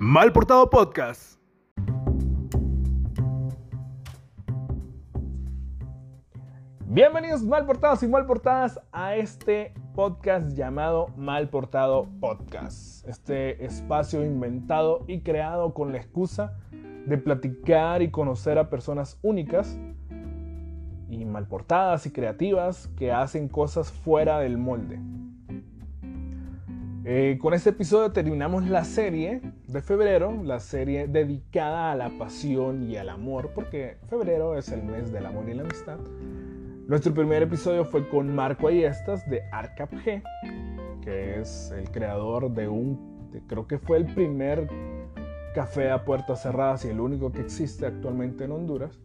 Mal Portado Podcast. Bienvenidos mal portados y mal portadas a este podcast llamado Mal Portado Podcast. Este espacio inventado y creado con la excusa de platicar y conocer a personas únicas y mal portadas y creativas que hacen cosas fuera del molde. Eh, con este episodio terminamos la serie de febrero, la serie dedicada a la pasión y al amor, porque febrero es el mes del amor y la amistad. Nuestro primer episodio fue con Marco Ayestas de Arcap G, que es el creador de un, creo que fue el primer café a puertas cerradas y el único que existe actualmente en Honduras.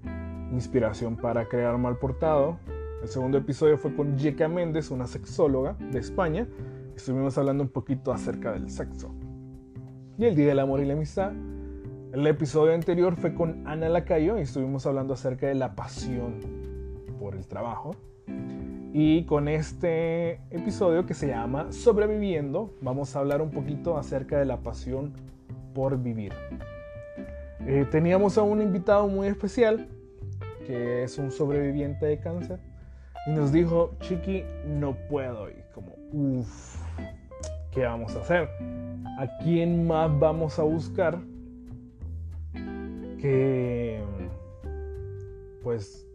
Inspiración para crear mal portado. El segundo episodio fue con Yeka Méndez, una sexóloga de España, estuvimos hablando un poquito acerca del sexo. Y el Día del Amor y la Amistad. El episodio anterior fue con Ana Lacayo y estuvimos hablando acerca de la pasión por el trabajo. Y con este episodio que se llama Sobreviviendo, vamos a hablar un poquito acerca de la pasión por vivir. Eh, teníamos a un invitado muy especial, que es un sobreviviente de cáncer, y nos dijo, Chiqui, no puedo. Y como, uff, ¿qué vamos a hacer? ¿A quién más vamos a buscar que, pues,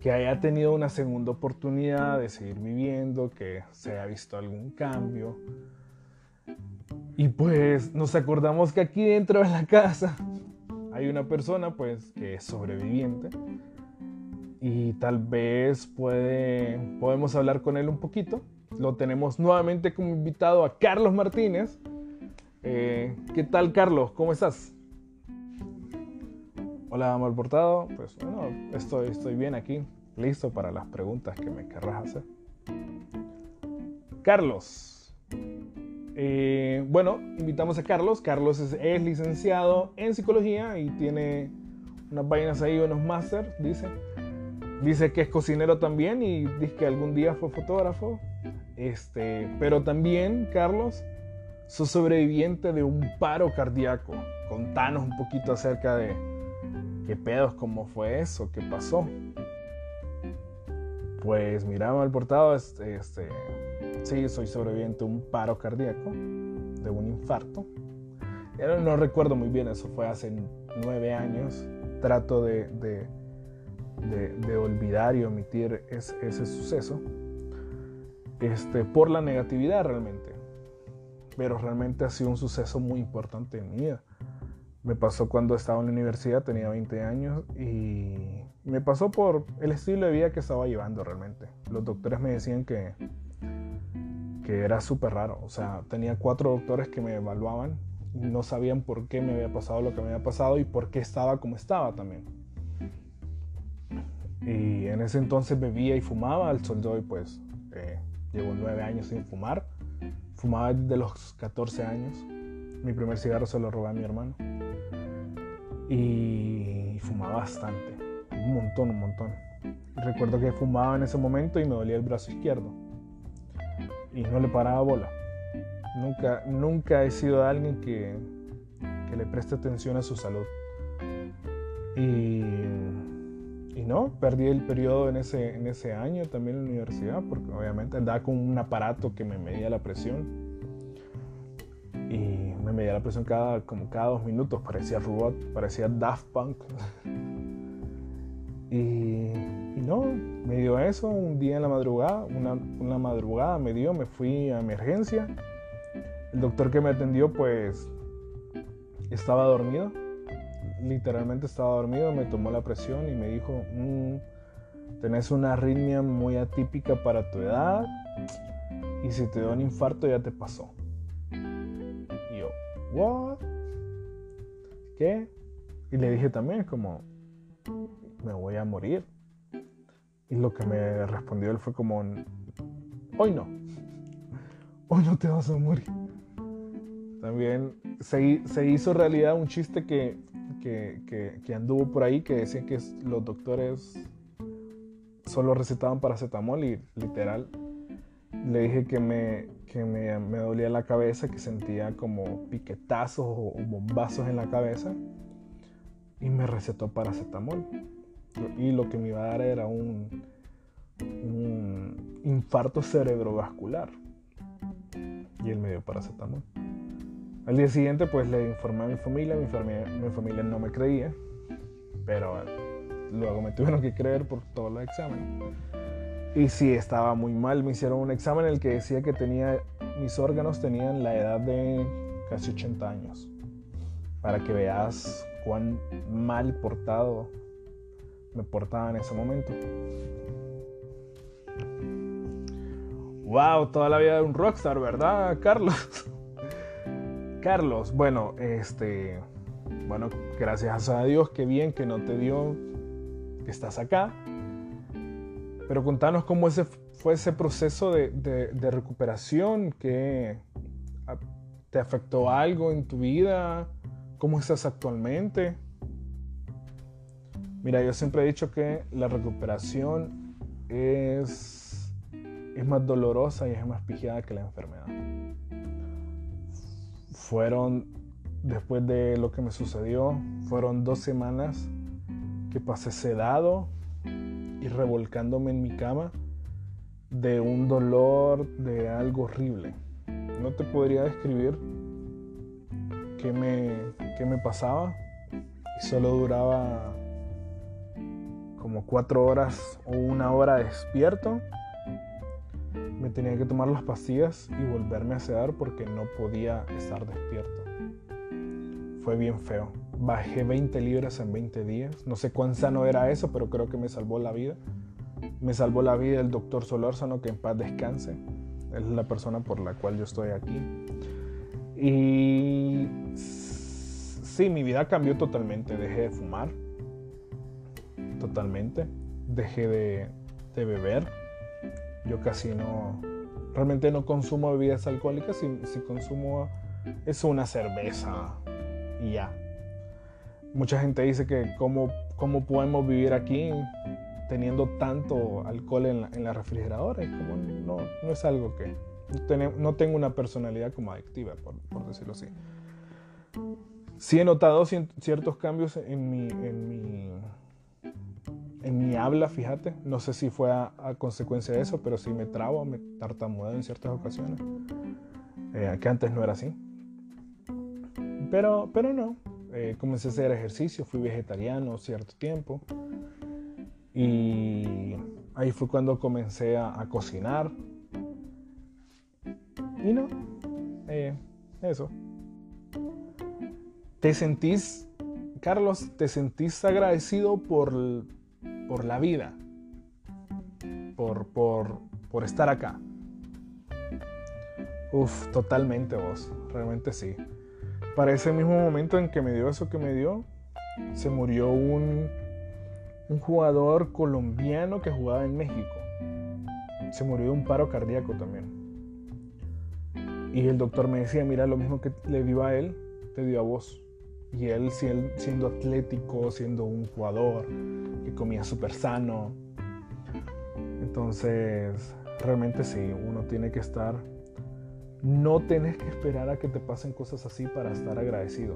que haya tenido una segunda oportunidad de seguir viviendo, que se haya visto algún cambio? Y pues nos acordamos que aquí dentro de la casa hay una persona pues que es sobreviviente y tal vez puede, podemos hablar con él un poquito lo tenemos nuevamente como invitado a Carlos Martínez. Eh, ¿Qué tal, Carlos? ¿Cómo estás? Hola, mal portado. Pues bueno, estoy, estoy bien aquí, listo para las preguntas que me querrás hacer. Carlos. Eh, bueno, invitamos a Carlos. Carlos es, es, licenciado en psicología y tiene unas vainas ahí, unos máster, dice. Dice que es cocinero también y dice que algún día fue fotógrafo. Este, pero también, Carlos, sos sobreviviente de un paro cardíaco. Contanos un poquito acerca de qué pedos, cómo fue eso, qué pasó. Pues miraba al portado, este, este, sí, soy sobreviviente de un paro cardíaco, de un infarto. Ya no, recuerdo muy bien, eso fue hace nueve años. Trato de, de, de, olvidar y omitir ese suceso este, por la negatividad realmente. Pero realmente ha sido un suceso muy importante en mi vida. Me pasó cuando estaba en la universidad, tenía 20 años y me pasó por el estilo de vida que estaba llevando realmente. Los doctores me decían que, que era súper raro. O sea, tenía cuatro doctores que me evaluaban y no sabían por qué me había pasado lo que me había pasado y por qué estaba como estaba también. Y en ese entonces bebía y fumaba, al sol de hoy pues eh, Llevo nueve años sin fumar. Fumaba desde los 14 años. Mi primer cigarro se lo robé a mi hermano. Y fumaba bastante. Un montón, un montón. Recuerdo que fumaba en ese momento y me dolía el brazo izquierdo. Y no le paraba bola. Nunca, nunca he sido alguien que, que le preste atención a su salud. Y y no, perdí el periodo en ese, en ese año también en la universidad, porque obviamente andaba con un aparato que me medía la presión. Y me medía la presión cada, como cada dos minutos, parecía robot, parecía Daft Punk. y, y, no, me dio eso un día en la madrugada, una, una madrugada me dio, me fui a emergencia. El doctor que me atendió pues estaba dormido literalmente estaba dormido, me tomó la presión y me dijo, mm, tenés una arritmia muy atípica para tu edad y si te da un infarto ya te pasó. Y yo, ¿what? ¿Qué? Y le dije también como, me voy a morir. Y lo que me respondió él fue como, hoy no, hoy no te vas a morir. También se hizo realidad un chiste que que, anduvo por ahí que decían que los doctores solo recetaban paracetamol y literal le dije que me, que me, me, dolía la cabeza, que sentía como piquetazos o bombazos en la cabeza y me recetó paracetamol. Y lo que me iba a dar era un, un infarto cerebrovascular. Y él me dio paracetamol. Al día siguiente pues le informé a mi familia, mi familia, mi familia no me creía, pero luego me tuvieron que creer por todos los exámenes. Y sí, estaba muy mal, me hicieron un examen en el que decía que tenía, mis órganos tenían la edad de casi 80 años. Para que veas cuán mal portado me portaba en ese momento. Wow, toda la vida de un rockstar, ¿verdad, Carlos? Carlos, bueno, este, bueno, gracias a Dios, qué bien que no te dio, que estás acá. Pero contanos cómo fue ese proceso de, de recuperación, que te afectó algo en tu vida, cómo estás actualmente. Mira, yo siempre he dicho que la recuperación es, es más dolorosa y es más pijada que la enfermedad fueron, después de lo que me sucedió, fueron dos semanas que pasé sedado y revolcándome en mi cama de un dolor, de algo horrible. No te podría describir qué me, qué me pasaba y solo duraba como cuatro horas o una hora despierto me tenía que tomar las pastillas y volverme a sedar porque no podía estar despierto. Fue bien feo. Bajé 20 libras en 20 días. No sé cuán sano era eso, pero creo que me salvó la vida. Me salvó la vida el doctor Solórzano, que en paz descanse. es la persona por la cual yo estoy aquí. Y sí, mi vida cambió totalmente. Dejé de fumar. Totalmente. Dejé de, de beber yo casi no, realmente no consumo bebidas alcohólicas, si, si consumo es una cerveza y ya. Mucha gente dice que cómo, cómo podemos vivir aquí teniendo tanto alcohol en la, en la refrigeradora. como no, no es algo que... No tengo una personalidad como adictiva, por, por decirlo así. Sí he notado ciertos cambios en mi, en mi en mi habla, fíjate. No sé si fue a, consecuencia de eso, pero sí me trabo, me tartamudeo en ciertas ocasiones. Eh, que antes no era así. Pero, pero no. Eh, comencé a hacer ejercicio, fui vegetariano cierto tiempo. Y ahí fue cuando comencé a, cocinar. Y no, eh, eso. ¿Te sentís, Carlos, te sentís agradecido por por la vida, por, por, por estar acá. Uf, totalmente vos, realmente sí. Para ese mismo momento en que me dio eso que me dio, se murió un, un jugador colombiano que jugaba en México. Se murió de un paro cardíaco también. Y el doctor me decía, mira, lo mismo que le dio a él, te dio a vos. Y él siendo atlético, siendo un jugador que comía súper sano. Entonces, realmente sí, uno tiene que estar... No tienes que esperar a que te pasen cosas así para estar agradecido.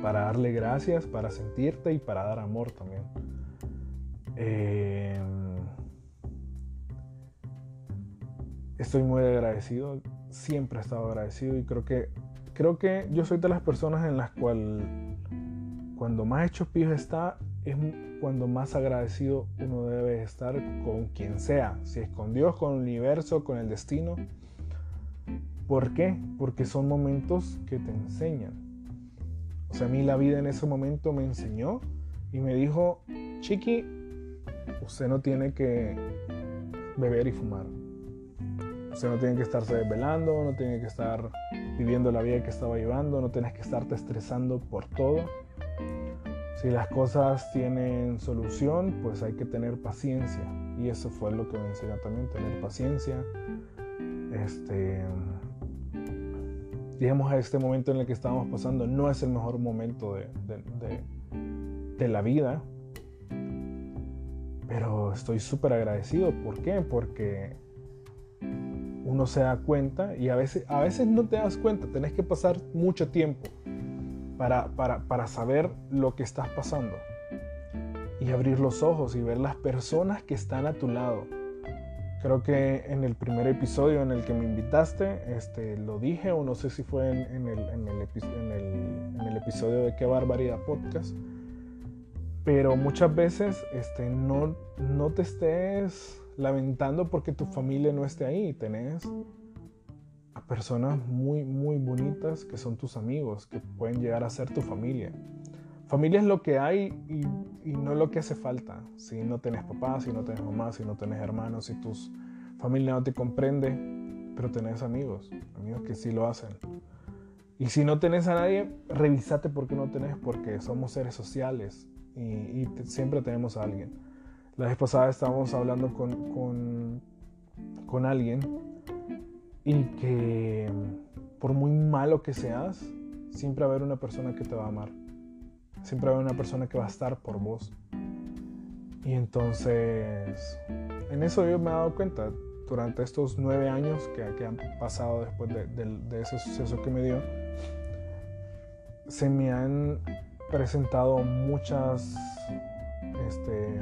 Para darle gracias, para sentirte y para dar amor también. Em, estoy muy agradecido. Siempre he estado agradecido y creo que creo que yo soy de las personas en las cuales cuando más hecho pijos está es cuando más agradecido uno debe estar con quien sea, si es con Dios, con el universo, con el destino. ¿Por qué? Porque son momentos que te enseñan. O sea, a mí la vida en ese momento me enseñó y me dijo, Chiqui, usted no tiene que beber y fumar. Usted no tiene que estarse desvelando, no tiene que estar viviendo la vida que estaba llevando, no tienes que estarte estresando por todo. Si las cosas tienen solución, pues hay que tener paciencia. Y eso fue lo que me enseñó también, tener paciencia. Este, digamos, este momento en el que estamos pasando no es el mejor momento de la vida. Pero estoy súper agradecido. ¿Por qué? Porque uno se da cuenta y a veces, a veces no te das cuenta, tenés que pasar mucho tiempo para, para saber lo que estás pasando y abrir los ojos y ver las personas que están a tu lado. Creo que en el primer episodio en el que me invitaste, este, lo dije, o no sé si fue en, el, en, el, en el, episodio de Qué Barbaridad Podcast, pero muchas veces este, no, no te estés lamentando porque tu familia no esté ahí. Tenés personas muy, muy bonitas que son tus amigos, que pueden llegar a ser tu familia. Familia es lo que hay y, no lo que hace falta. Si no tenés papá, si no tenés mamá, si no tenés hermanos, si tu familia no te comprende, pero tenés amigos, amigos que sí lo hacen. Y si no tenés a nadie, revisate por qué no tenés, porque somos seres sociales y, siempre tenemos a alguien. La vez pasada estábamos hablando con, con alguien y que por muy malo que seas, siempre va a haber una persona que te va a amar. Siempre va a haber una persona que va a estar por vos. Y entonces, en eso yo me he dado cuenta durante estos nueve años que, que han pasado después de, de, ese suceso que me dio, se me han presentado muchas este,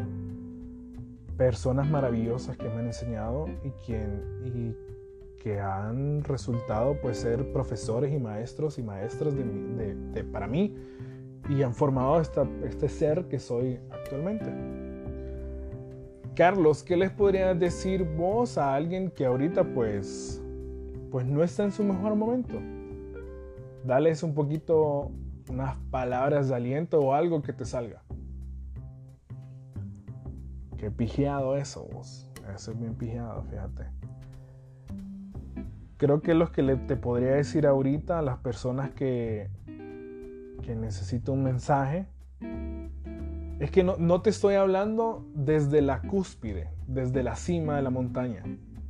personas maravillosas que me han enseñado y, quien, y que han resultado pues ser profesores y maestros y maestras de, para mí y han formado este ser que soy actualmente. Carlos, ¿qué les podrías decir vos a alguien que ahorita pues, pues no está en su mejor momento? Dales un poquito unas palabras de aliento o algo que te salga. Qué pijeado eso, vos. Eso es bien pijeado, fíjate. Creo que lo que te podría decir ahorita a las personas que, que necesitan un mensaje es que no, no te estoy hablando desde la cúspide, desde la cima de la montaña.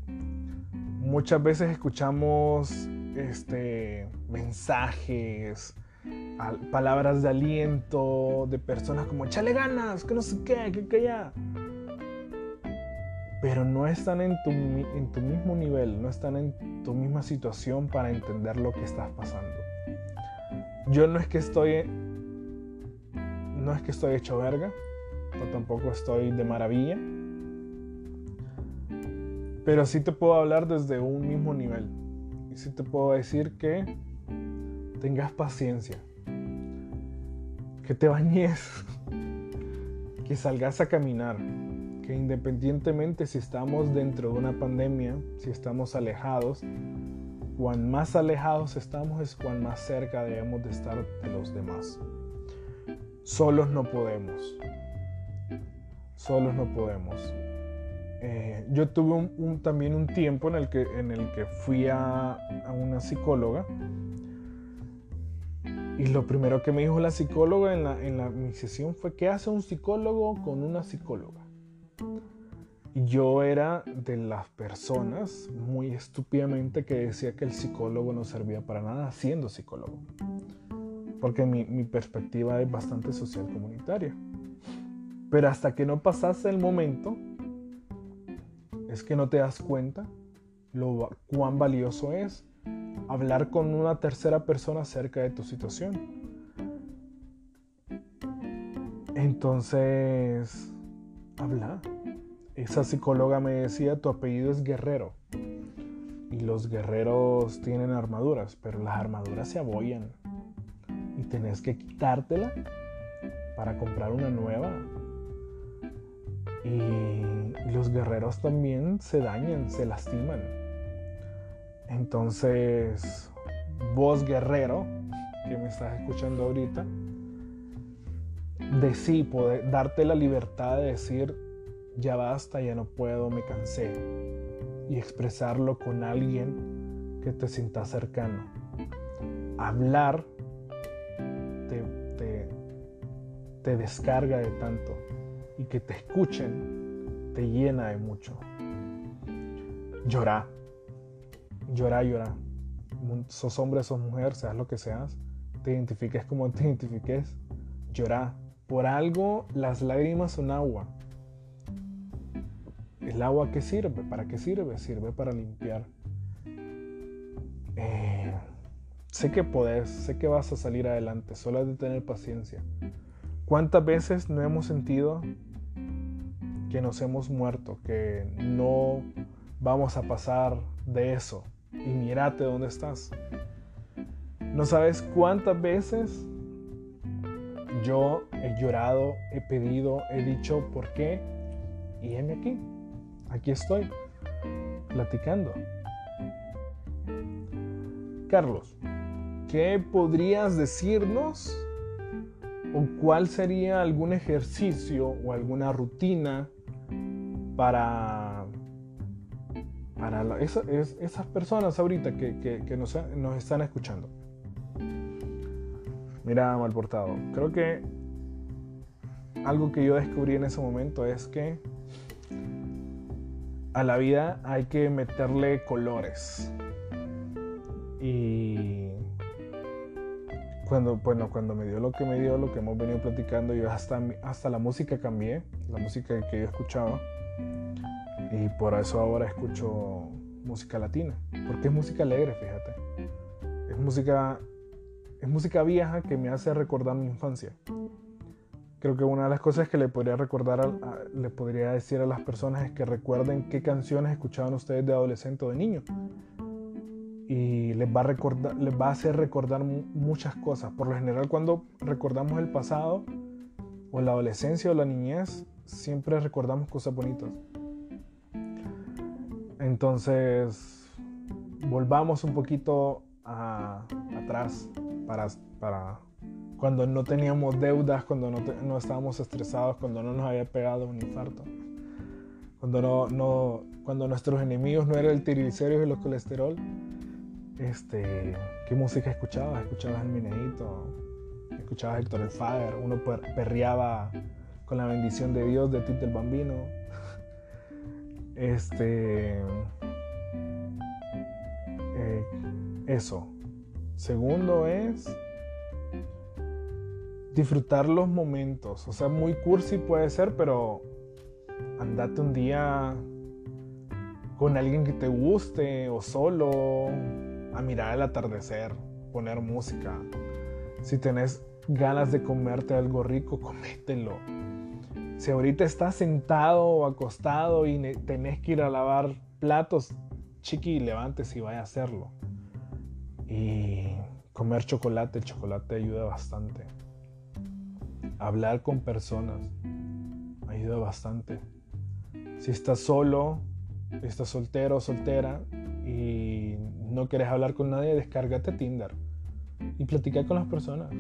Muchas veces escuchamos este, mensajes, palabras de aliento de personas como échale ganas, que no sé qué, que, que ya. Pero no están en tu, en tu mismo nivel, no están en tu misma situación para entender lo que estás pasando. Yo no es que estoy. No es que estoy hecho verga, o tampoco estoy de maravilla. Pero sí te puedo hablar desde un mismo nivel. Y sí te puedo decir que tengas paciencia, que te bañes, que salgas a caminar, independientemente si estamos dentro de una pandemia, si estamos alejados, cuan más alejados estamos es cuán más cerca debemos de estar de los demás. Solos no podemos. Solos no podemos. Eh, yo tuve también un tiempo en el que, fui a, una psicóloga y lo primero que me dijo la psicóloga en, la, en mi sesión fue, ¿qué hace un psicólogo con una psicóloga? Yo era de las personas muy estúpidamente que decía que el psicólogo no servía para nada siendo psicólogo. Porque mi, mi perspectiva es bastante social comunitaria. Pero hasta que no pasase el momento, es que no te das cuenta lo cuán valioso es hablar con una tercera persona acerca de tu situación. Entonces, habla. Esa psicóloga me decía, tu apellido es guerrero. Y los guerreros tienen armaduras, pero las armaduras se abollan. Y tenés que quitártela para comprar una nueva. Y los guerreros también se dañan, se lastiman. Entonces, vos guerrero, que me estás escuchando ahorita, de sí, poder darte la libertad de decir, ya basta, ya no puedo, me cansé. Y expresarlo con alguien que te sienta cercano. Hablar te, te, te descarga de tanto y que te escuchen te llena de mucho. Llorar llora, llora. Sos hombre, sos mujer, seas lo que seas, te identifiques como te identifiques, llora. Por algo las lágrimas son agua. ¿El agua qué sirve? ¿Para qué sirve? Sirve para limpiar. eh, sé que podés, sé que vas a salir adelante, solo has de tener paciencia. ¿Cuántas veces no hemos sentido que nos hemos muerto, que no vamos a pasar de eso? Y mírate dónde estás. No sabes cuántas veces yo he llorado, he pedido, he dicho por qué y heme aquí. Aquí estoy, platicando. Carlos, ¿qué podrías decirnos o cuál sería algún ejercicio o alguna rutina para, para esas personas ahorita que, nos, están escuchando? Mira, mal portado. Creo que algo que yo descubrí en ese momento es que a la vida hay que meterle colores. Y cuando, bueno, cuando me dio lo que me dio, lo que hemos venido platicando, yo hasta, hasta la música cambié, la música que yo escuchaba. Y por eso ahora escucho música latina, porque es música alegre, fíjate. Es música es música vieja que me hace recordar mi infancia. Creo que una de las cosas que le podría recordar, le podría decir a las personas es que recuerden qué canciones escuchaban ustedes de adolescente o de niño. Y les va a, recordar, les va a hacer recordar muchas cosas. Por lo general, cuando recordamos el pasado, o la adolescencia o la niñez, siempre recordamos cosas bonitas. Entonces, volvamos un poquito atrás para, para cuando no teníamos deudas, cuando no, estábamos estresados, cuando no nos había pegado un infarto, cuando, no, no, cuando nuestros enemigos no eran el triglicéridos y el colesterol. Este, ¿Qué música escuchabas? Escuchabas el Mineito, escuchabas Héctor el Fader, uno perreaba con la bendición de Dios de Tito el Bambino. Este. Eh, eso. Segundo es disfrutar los momentos. O sea, muy cursi puede ser, pero andate un día con alguien que te guste o solo a mirar el atardecer, poner música. Si tenés ganas de comerte algo rico, comételo. Si ahorita estás sentado o acostado y tenés que ir a lavar platos, chiqui, levántese y vaya a hacerlo. Y comer chocolate, el chocolate ayuda bastante. Hablar con personas ayuda bastante. Si estás solo, estás soltero o soltera y no quieres hablar con nadie, descárgate Tinder y platica con las personas.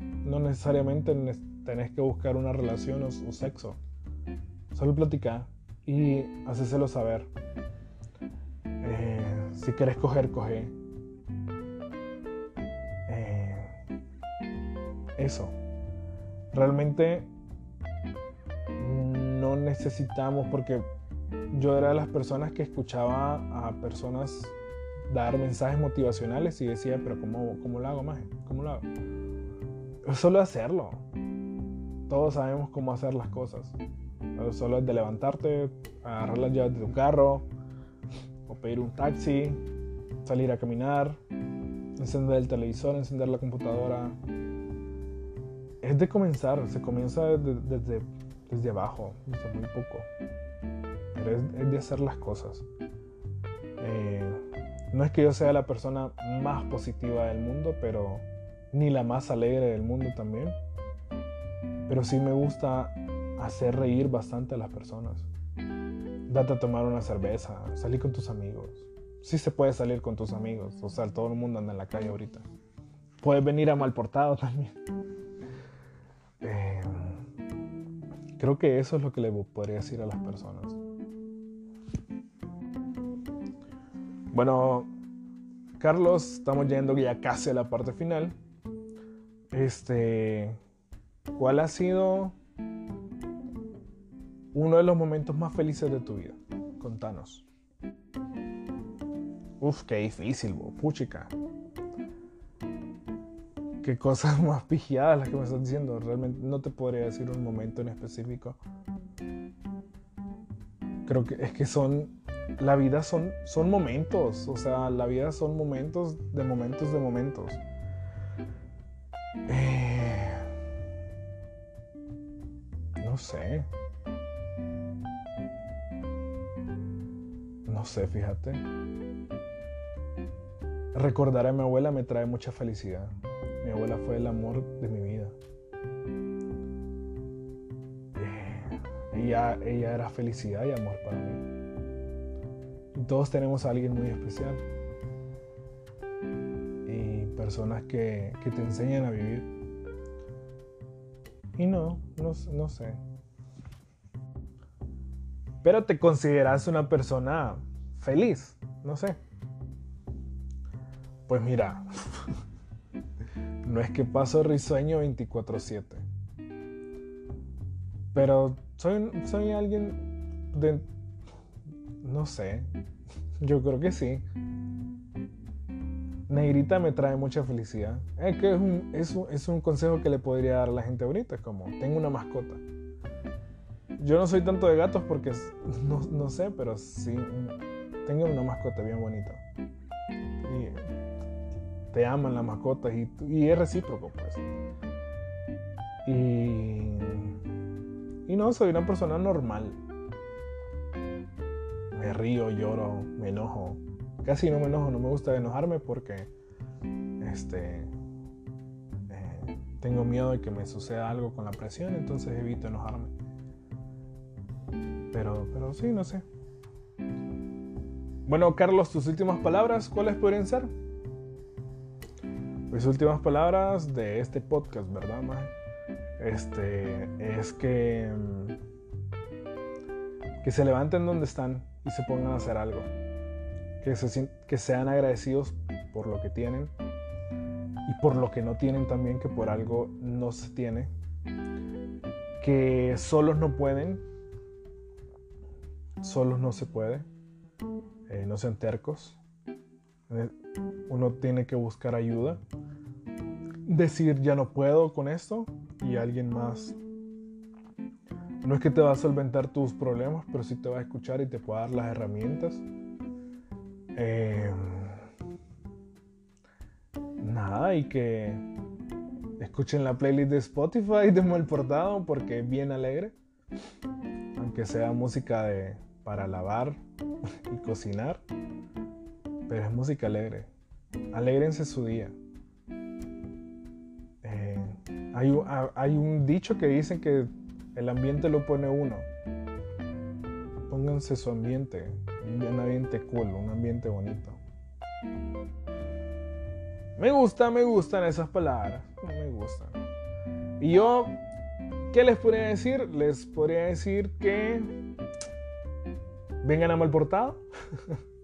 No necesariamente tenés que buscar una relación o, sexo. Solo platicar y hacéselo saber. Eh, si quieres coger, coge. eso. Realmente no necesitamos, porque yo era de las personas que escuchaba a personas dar mensajes motivacionales y decía, pero ¿cómo, cómo lo hago, más? ¿Cómo lo hago? Solo hacerlo. Todos sabemos cómo hacer las cosas. Solo es de levantarte, agarrar las llaves de tu carro, o pedir un taxi, salir a caminar, encender el televisor, encender la computadora, es de comenzar, se comienza desde, abajo, desde muy poco. Pero es, de hacer las cosas. Eh, no es que yo sea la persona más positiva del mundo, pero ni la más alegre del mundo también. Pero sí me gusta hacer reír bastante a las personas. Date a tomar una cerveza, salir con tus amigos. Sí se puede salir con tus amigos, o sea, todo el mundo anda en la calle ahorita. Puedes venir a mal portado también. Creo que eso es lo que le podría decir a las personas. Bueno, Carlos, estamos yendo ya casi a la parte final. Este, ¿cuál ha sido uno de los momentos más felices de tu vida? Contanos. Uf, qué difícil, puchica qué cosas más pigiadas las que me estás diciendo. Realmente no te podría decir un momento en específico. Creo que es que son la vida son, son momentos, o sea, la vida son momentos de momentos de momentos. Eh, no sé. No sé, fíjate. Recordar a mi abuela me trae mucha felicidad. Mi abuela fue el amor de mi vida. Eh, ella, ella era felicidad y amor para mí. Todos tenemos a alguien muy especial. Y personas que, que te enseñan a vivir. Y no, no, no sé. Pero te consideras una persona feliz, no sé. Pues mira, no es que paso risueño 24/7. Pero soy, soy alguien de... No sé. Yo creo que sí. Negrita me trae mucha felicidad. Es que es un, es un, es un consejo que le podría dar a la gente ahorita. Es como, tengo una mascota. Yo no soy tanto de gatos porque no, no sé, pero sí tengo una mascota bien bonita. Te aman las mascotas y, y es recíproco, pues. Y, y no, soy una persona normal. Me río, lloro, me enojo. Casi no me enojo, no me gusta enojarme porque este, eh, tengo miedo de que me suceda algo con la presión, entonces evito enojarme. Pero, pero sí, no sé. Bueno, Carlos, tus últimas palabras, ¿cuáles podrían ser? Mis últimas palabras de este podcast, ¿verdad, Este, es que que se levanten donde están y se pongan a hacer algo. Que, se, que sean agradecidos por lo que tienen y por lo que no tienen también, que por algo no se tiene. Que solos no pueden, solos no se puede, eh, no sean tercos. Eh, uno tiene que buscar ayuda, decir ya no puedo con esto y alguien más. No es que te va a solventar tus problemas, pero sí te va a escuchar y te puede dar las herramientas. Eh, nada, y que escuchen la playlist de Spotify de Mal Portado porque es bien alegre. Aunque sea música de, para lavar y cocinar, pero es música alegre. Alégrense su día. Eh, hay, un dicho que dice que el ambiente lo pone uno. Pónganse su ambiente, un ambiente cool, un ambiente bonito. Me gusta, me gustan esas palabras. Me gustan. Y yo, ¿qué les podría decir? Les podría decir que vengan a Malportado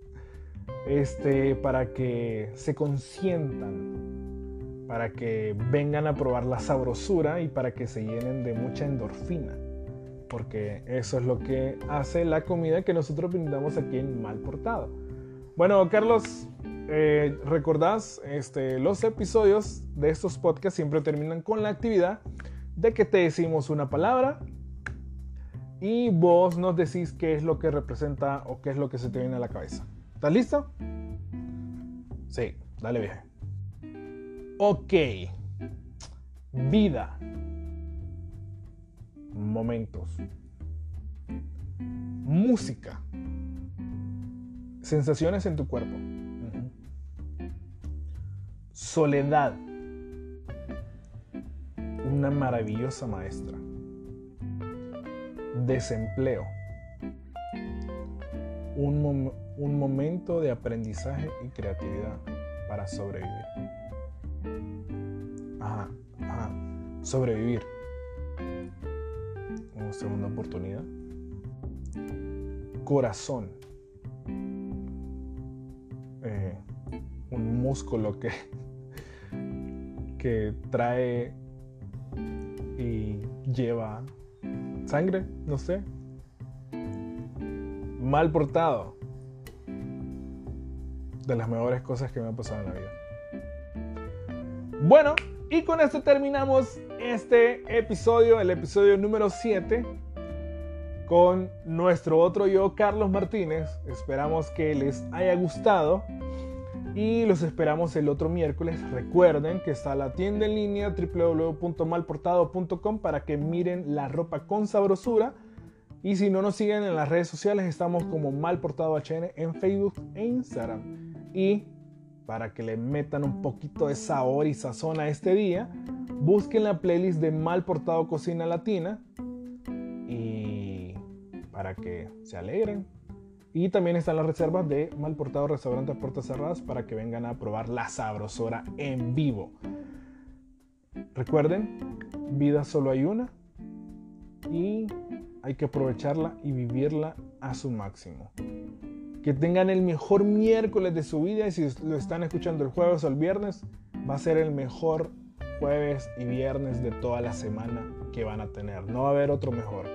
este, para que se consientan, para que vengan a probar la sabrosura y para que se llenen de mucha endorfina, porque eso es lo que hace la comida que nosotros brindamos aquí en Malportado. Bueno, Carlos, eh, recordás, este, los episodios de estos podcasts siempre terminan con la actividad de que te decimos una palabra y vos nos decís qué es lo que representa o qué es lo que se te viene a la cabeza. ¿Estás listo? Sí, dale viaje. Ok. Vida. Momentos. Música. Sensaciones en tu cuerpo. Soledad. Una maravillosa maestra desempleo. Un, un, momento de aprendizaje y creatividad para sobrevivir. Ajá, ajá. Sobrevivir. Una segunda oportunidad. Corazón. Eh, un músculo que, que trae y lleva sangre, no sé. Mal portado. De las mejores cosas que me han pasado en la vida. Bueno, y con esto terminamos este episodio, el episodio número 7 con nuestro otro yo, Carlos Martínez. Esperamos que les haya gustado y los esperamos el otro miércoles. Recuerden que está la tienda en línea www.malportado.com para que miren la ropa con sabrosura. Y si no nos siguen en las redes sociales, estamos como Malportado HN en Facebook e Instagram. Y para que le metan un poquito de sabor y sazón a este día, busquen la playlist de Malportado Cocina Latina y para que se alegren. Y también están las reservas de Malportado Restaurante Puertas Cerradas para que vengan a probar la sabrosora en vivo. Recuerden, vida solo hay una y hay que aprovecharla y vivirla a su máximo. Que tengan el mejor miércoles de su vida y si lo están escuchando el jueves o el viernes, va a ser el mejor jueves y viernes de toda la semana que van a tener. No va a haber otro mejor.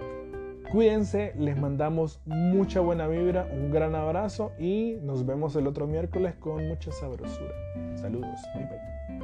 Cuídense, les mandamos mucha buena vibra, un gran abrazo y nos vemos el otro miércoles con mucha sabrosura. Saludos, bye bye.